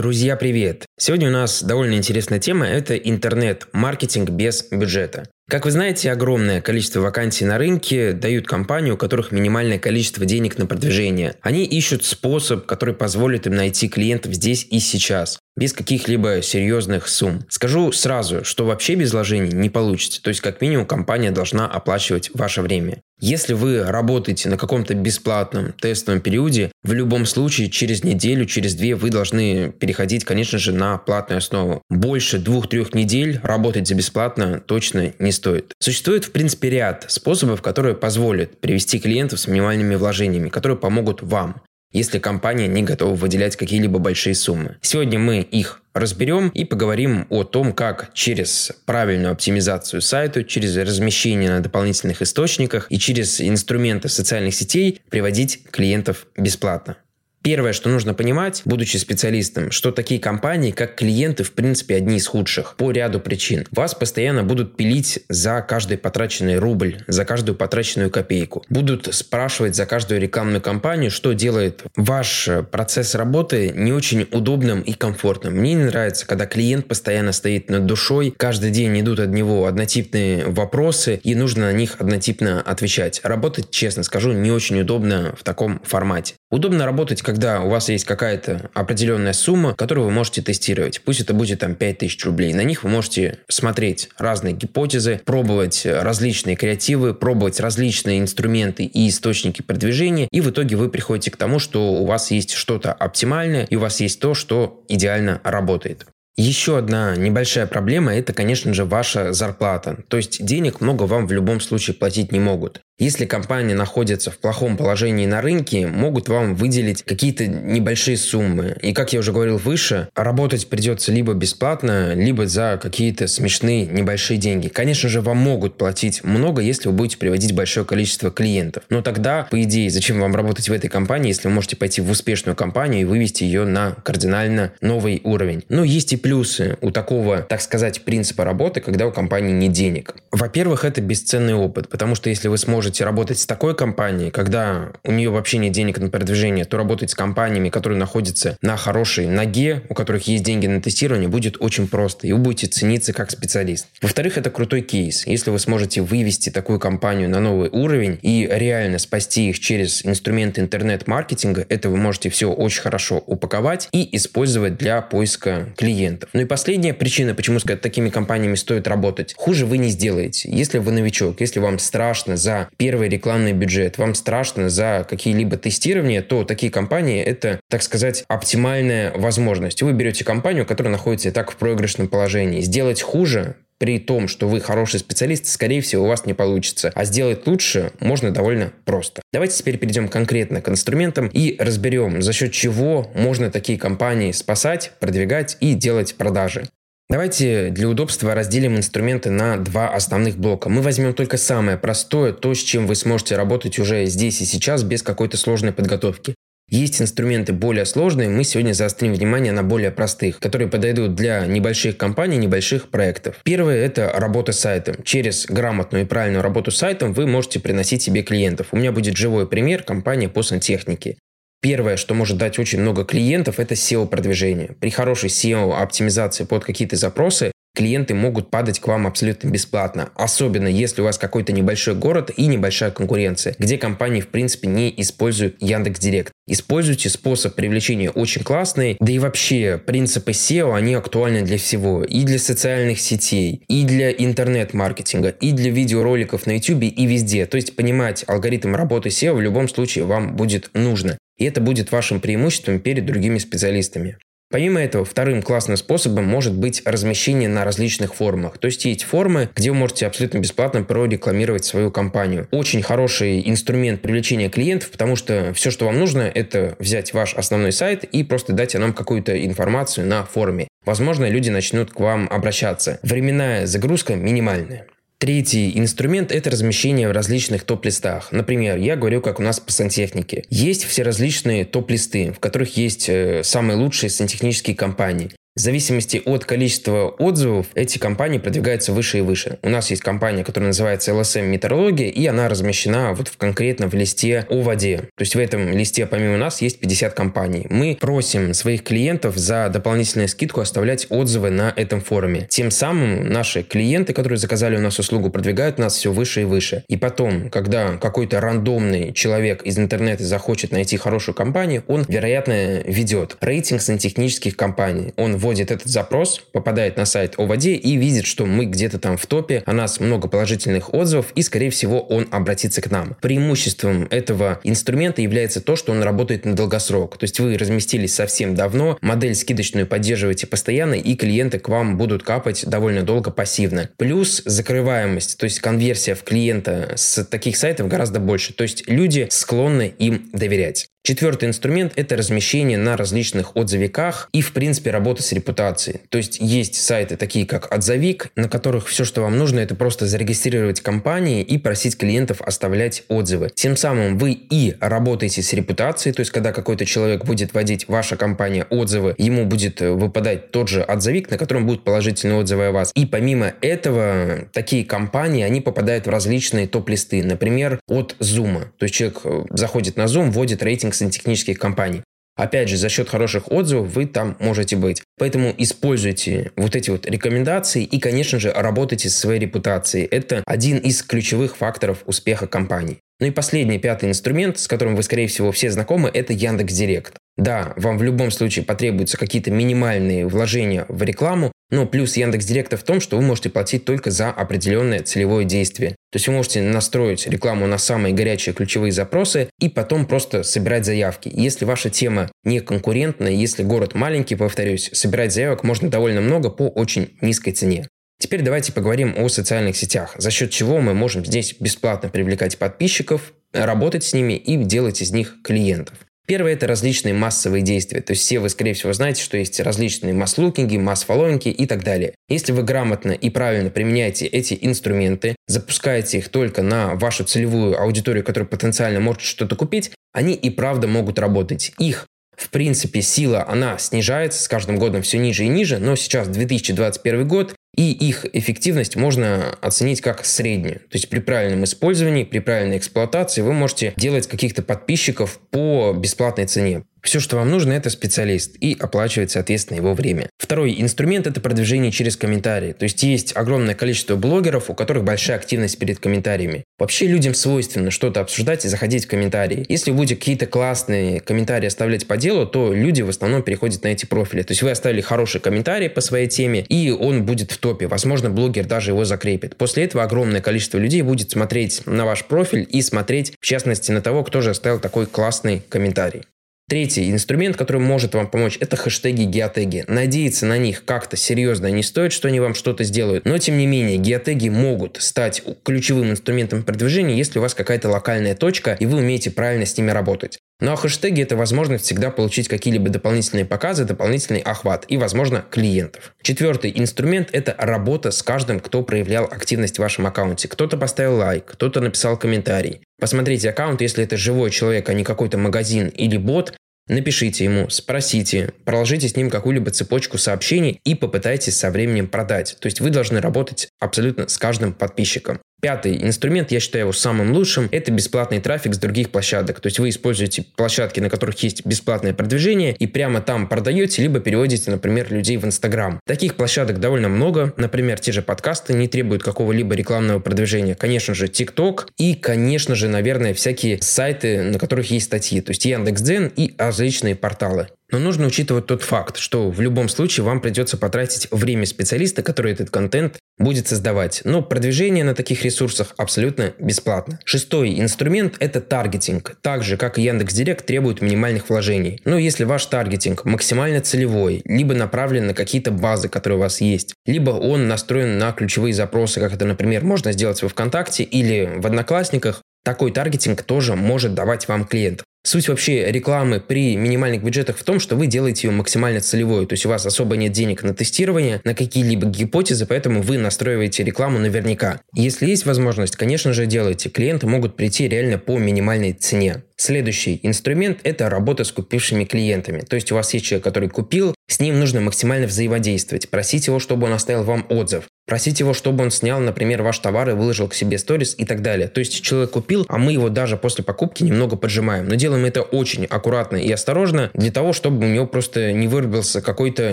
Друзья, привет! Сегодня у нас довольно интересная тема – это интернет-маркетинг без бюджета. Как вы знаете, огромное количество вакансий на рынке дают компании, у которых минимальное количество денег на продвижение. Они ищут способ, который позволит им найти клиентов здесь и сейчас без каких-либо серьезных сумм. Скажу сразу, что вообще без вложений не получится, то есть как минимум компания должна оплачивать ваше время. Если вы работаете на каком-то бесплатном тестовом периоде, в любом случае через неделю, через две вы должны переходить, конечно же, на платную основу. Больше двух-трех недель работать за бесплатно точно не стоит. Существует, в принципе, ряд способов, которые позволят привести клиентов с минимальными вложениями, которые помогут вам если компания не готова выделять какие-либо большие суммы. Сегодня мы их разберем и поговорим о том, как через правильную оптимизацию сайта, через размещение на дополнительных источниках и через инструменты социальных сетей приводить клиентов бесплатно. Первое, что нужно понимать, будучи специалистом, что такие компании, как клиенты, в принципе, одни из худших по ряду причин. Вас постоянно будут пилить за каждый потраченный рубль, за каждую потраченную копейку. Будут спрашивать за каждую рекламную кампанию, что делает ваш процесс работы не очень удобным и комфортным. Мне не нравится, когда клиент постоянно стоит над душой, каждый день идут от него однотипные вопросы, и нужно на них однотипно отвечать. Работать, честно скажу, не очень удобно в таком формате. Удобно работать, когда у вас есть какая-то определенная сумма, которую вы можете тестировать. Пусть это будет там 5000 рублей. На них вы можете смотреть разные гипотезы, пробовать различные креативы, пробовать различные инструменты и источники продвижения. И в итоге вы приходите к тому, что у вас есть что-то оптимальное и у вас есть то, что идеально работает. Еще одна небольшая проблема – это, конечно же, ваша зарплата. То есть денег много вам в любом случае платить не могут. Если компания находится в плохом положении на рынке, могут вам выделить какие-то небольшие суммы. И, как я уже говорил выше, работать придется либо бесплатно, либо за какие-то смешные небольшие деньги. Конечно же, вам могут платить много, если вы будете приводить большое количество клиентов. Но тогда, по идее, зачем вам работать в этой компании, если вы можете пойти в успешную компанию и вывести ее на кардинально новый уровень? Но есть и плюсы у такого, так сказать, принципа работы, когда у компании нет денег. Во-первых, это бесценный опыт, потому что если вы сможете можете работать с такой компанией, когда у нее вообще нет денег на продвижение, то работать с компаниями, которые находятся на хорошей ноге, у которых есть деньги на тестирование, будет очень просто, и вы будете цениться как специалист. Во-вторых, это крутой кейс. Если вы сможете вывести такую компанию на новый уровень и реально спасти их через инструменты интернет-маркетинга, это вы можете все очень хорошо упаковать и использовать для поиска клиентов. Ну и последняя причина, почему с такими компаниями стоит работать. Хуже вы не сделаете. Если вы новичок, если вам страшно за первый рекламный бюджет, вам страшно за какие-либо тестирования, то такие компании – это, так сказать, оптимальная возможность. Вы берете компанию, которая находится и так в проигрышном положении. Сделать хуже при том, что вы хороший специалист, скорее всего, у вас не получится. А сделать лучше можно довольно просто. Давайте теперь перейдем конкретно к инструментам и разберем, за счет чего можно такие компании спасать, продвигать и делать продажи. Давайте для удобства разделим инструменты на два основных блока. Мы возьмем только самое простое, то, с чем вы сможете работать уже здесь и сейчас без какой-то сложной подготовки. Есть инструменты более сложные, мы сегодня заострим внимание на более простых, которые подойдут для небольших компаний, небольших проектов. Первое – это работа с сайтом. Через грамотную и правильную работу с сайтом вы можете приносить себе клиентов. У меня будет живой пример компании по сантехнике. Первое, что может дать очень много клиентов, это SEO-продвижение. При хорошей SEO-оптимизации под какие-то запросы клиенты могут падать к вам абсолютно бесплатно. Особенно если у вас какой-то небольшой город и небольшая конкуренция, где компании в принципе не используют Яндекс Директ. Используйте способ привлечения очень классный, да и вообще принципы SEO, они актуальны для всего. И для социальных сетей, и для интернет-маркетинга, и для видеороликов на YouTube, и везде. То есть понимать алгоритм работы SEO в любом случае вам будет нужно. И это будет вашим преимуществом перед другими специалистами. Помимо этого, вторым классным способом может быть размещение на различных форумах. То есть есть форумы, где вы можете абсолютно бесплатно прорекламировать свою компанию. Очень хороший инструмент привлечения клиентов, потому что все, что вам нужно, это взять ваш основной сайт и просто дать нам какую-то информацию на форуме. Возможно, люди начнут к вам обращаться. Временная загрузка минимальная. Третий инструмент – это размещение в различных топ-листах. Например, я говорю, как у нас по сантехнике. Есть все различные топ-листы, в которых есть э, самые лучшие сантехнические компании. В зависимости от количества отзывов эти компании продвигаются выше и выше. У нас есть компания, которая называется LSM Метеорология, и она размещена вот в, конкретно в листе о воде. То есть в этом листе помимо нас есть 50 компаний. Мы просим своих клиентов за дополнительную скидку оставлять отзывы на этом форуме. Тем самым наши клиенты, которые заказали у нас услугу, продвигают нас все выше и выше. И потом, когда какой-то рандомный человек из интернета захочет найти хорошую компанию, он, вероятно, ведет рейтинг сантехнических компаний. Он вводит этот запрос, попадает на сайт о воде и видит, что мы где-то там в топе, о нас много положительных отзывов, и, скорее всего, он обратится к нам. Преимуществом этого инструмента является то, что он работает на долгосрок. То есть вы разместились совсем давно, модель скидочную поддерживаете постоянно, и клиенты к вам будут капать довольно долго пассивно. Плюс закрываемость, то есть конверсия в клиента с таких сайтов гораздо больше. То есть люди склонны им доверять. Четвертый инструмент – это размещение на различных отзывиках и, в принципе, работа с репутацией. То есть есть сайты такие, как Отзовик, на которых все, что вам нужно, это просто зарегистрировать компании и просить клиентов оставлять отзывы. Тем самым вы и работаете с репутацией, то есть когда какой-то человек будет вводить ваша компания отзывы, ему будет выпадать тот же отзывик, на котором будут положительные отзывы о вас. И помимо этого, такие компании, они попадают в различные топ-листы, например, от Zoom. То есть человек э, заходит на Zoom, вводит рейтинг рейтинг сантехнических компаний. Опять же, за счет хороших отзывов вы там можете быть. Поэтому используйте вот эти вот рекомендации и, конечно же, работайте со своей репутацией. Это один из ключевых факторов успеха компании. Ну и последний, пятый инструмент, с которым вы, скорее всего, все знакомы, это Яндекс Директ. Да, вам в любом случае потребуются какие-то минимальные вложения в рекламу, но плюс Яндекс Директа в том, что вы можете платить только за определенное целевое действие. То есть вы можете настроить рекламу на самые горячие ключевые запросы и потом просто собирать заявки. Если ваша тема не конкурентная, если город маленький, повторюсь, собирать заявок можно довольно много по очень низкой цене. Теперь давайте поговорим о социальных сетях, за счет чего мы можем здесь бесплатно привлекать подписчиков, работать с ними и делать из них клиентов. Первое – это различные массовые действия. То есть все вы, скорее всего, знаете, что есть различные масс-лукинги, масс-фолловинги и так далее. Если вы грамотно и правильно применяете эти инструменты, запускаете их только на вашу целевую аудиторию, которая потенциально может что-то купить, они и правда могут работать. Их в принципе, сила, она снижается с каждым годом все ниже и ниже, но сейчас 2021 год, и их эффективность можно оценить как среднюю. То есть при правильном использовании, при правильной эксплуатации вы можете делать каких-то подписчиков по бесплатной цене. Все, что вам нужно, это специалист и оплачивать, соответственно, его время. Второй инструмент – это продвижение через комментарии. То есть есть огромное количество блогеров, у которых большая активность перед комментариями. Вообще людям свойственно что-то обсуждать и заходить в комментарии. Если вы будете какие-то классные комментарии оставлять по делу, то люди в основном переходят на эти профили. То есть вы оставили хороший комментарий по своей теме, и он будет в топе. Возможно, блогер даже его закрепит. После этого огромное количество людей будет смотреть на ваш профиль и смотреть, в частности, на того, кто же оставил такой классный комментарий. Третий инструмент, который может вам помочь, это хэштеги геотеги. Надеяться на них как-то серьезно не стоит, что они вам что-то сделают. Но, тем не менее, геотеги могут стать ключевым инструментом продвижения, если у вас какая-то локальная точка, и вы умеете правильно с ними работать. Ну а хэштеги – это возможность всегда получить какие-либо дополнительные показы, дополнительный охват и, возможно, клиентов. Четвертый инструмент – это работа с каждым, кто проявлял активность в вашем аккаунте. Кто-то поставил лайк, кто-то написал комментарий. Посмотрите аккаунт, если это живой человек, а не какой-то магазин или бот, Напишите ему, спросите, проложите с ним какую-либо цепочку сообщений и попытайтесь со временем продать. То есть вы должны работать абсолютно с каждым подписчиком. Пятый инструмент, я считаю его самым лучшим, это бесплатный трафик с других площадок. То есть вы используете площадки, на которых есть бесплатное продвижение, и прямо там продаете, либо переводите, например, людей в Инстаграм. Таких площадок довольно много. Например, те же подкасты не требуют какого-либо рекламного продвижения. Конечно же, ТикТок и, конечно же, наверное, всякие сайты, на которых есть статьи. То есть Яндекс.Дзен и различные порталы. Но нужно учитывать тот факт, что в любом случае вам придется потратить время специалиста, который этот контент будет создавать. Но продвижение на таких ресурсах абсолютно бесплатно. Шестой инструмент – это таргетинг. Так же, как и Яндекс.Директ, требует минимальных вложений. Но если ваш таргетинг максимально целевой, либо направлен на какие-то базы, которые у вас есть, либо он настроен на ключевые запросы, как это, например, можно сделать во ВКонтакте или в Одноклассниках, такой таргетинг тоже может давать вам клиентов. Суть вообще рекламы при минимальных бюджетах в том, что вы делаете ее максимально целевой, то есть у вас особо нет денег на тестирование, на какие-либо гипотезы, поэтому вы настраиваете рекламу наверняка. Если есть возможность, конечно же, делайте. Клиенты могут прийти реально по минимальной цене. Следующий инструмент – это работа с купившими клиентами. То есть у вас есть человек, который купил, с ним нужно максимально взаимодействовать, просить его, чтобы он оставил вам отзыв, просить его, чтобы он снял, например, ваш товар и выложил к себе сторис и так далее. То есть человек купил, а мы его даже после покупки немного поджимаем. Но делаем это очень аккуратно и осторожно для того, чтобы у него просто не вырубился какой-то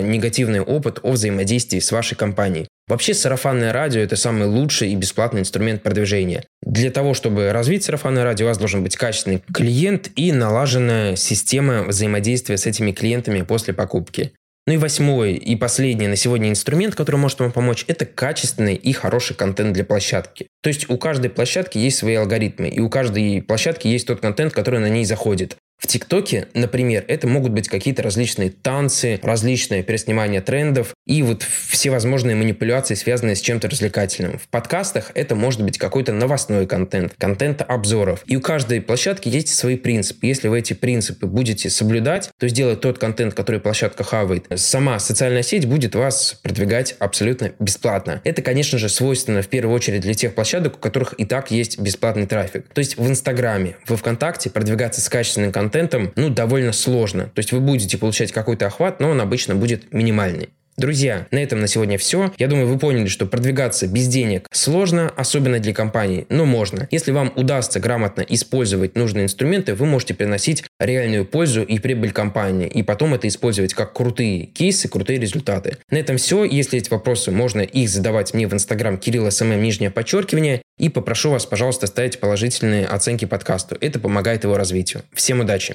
негативный опыт о взаимодействии с вашей компанией. Вообще сарафанное радио – это самый лучший и бесплатный инструмент продвижения. Для того, чтобы развить сарафанное радио, у вас должен быть качественный клиент и налаженная система взаимодействия с этими клиентами после покупки. Ну и восьмой и последний на сегодня инструмент, который может вам помочь, это качественный и хороший контент для площадки. То есть у каждой площадки есть свои алгоритмы, и у каждой площадки есть тот контент, который на ней заходит. В ТикТоке, например, это могут быть какие-то различные танцы, различные переснимания трендов и вот всевозможные манипуляции, связанные с чем-то развлекательным. В подкастах это может быть какой-то новостной контент, контент обзоров. И у каждой площадки есть свои принципы. Если вы эти принципы будете соблюдать, то сделать тот контент, который площадка хавает, сама социальная сеть будет вас продвигать абсолютно бесплатно. Это, конечно же, свойственно в первую очередь для тех площадок, у которых и так есть бесплатный трафик. То есть в Инстаграме, во Вконтакте продвигаться с качественным контентом контентом, ну, довольно сложно. То есть вы будете получать какой-то охват, но он обычно будет минимальный. Друзья, на этом на сегодня все. Я думаю, вы поняли, что продвигаться без денег сложно, особенно для компаний, но можно. Если вам удастся грамотно использовать нужные инструменты, вы можете приносить реальную пользу и прибыль компании, и потом это использовать как крутые кейсы, крутые результаты. На этом все. Если есть вопросы, можно их задавать мне в инстаграм Кирилл SMM, нижнее подчеркивание, и попрошу вас, пожалуйста, ставить положительные оценки подкасту. Это помогает его развитию. Всем удачи!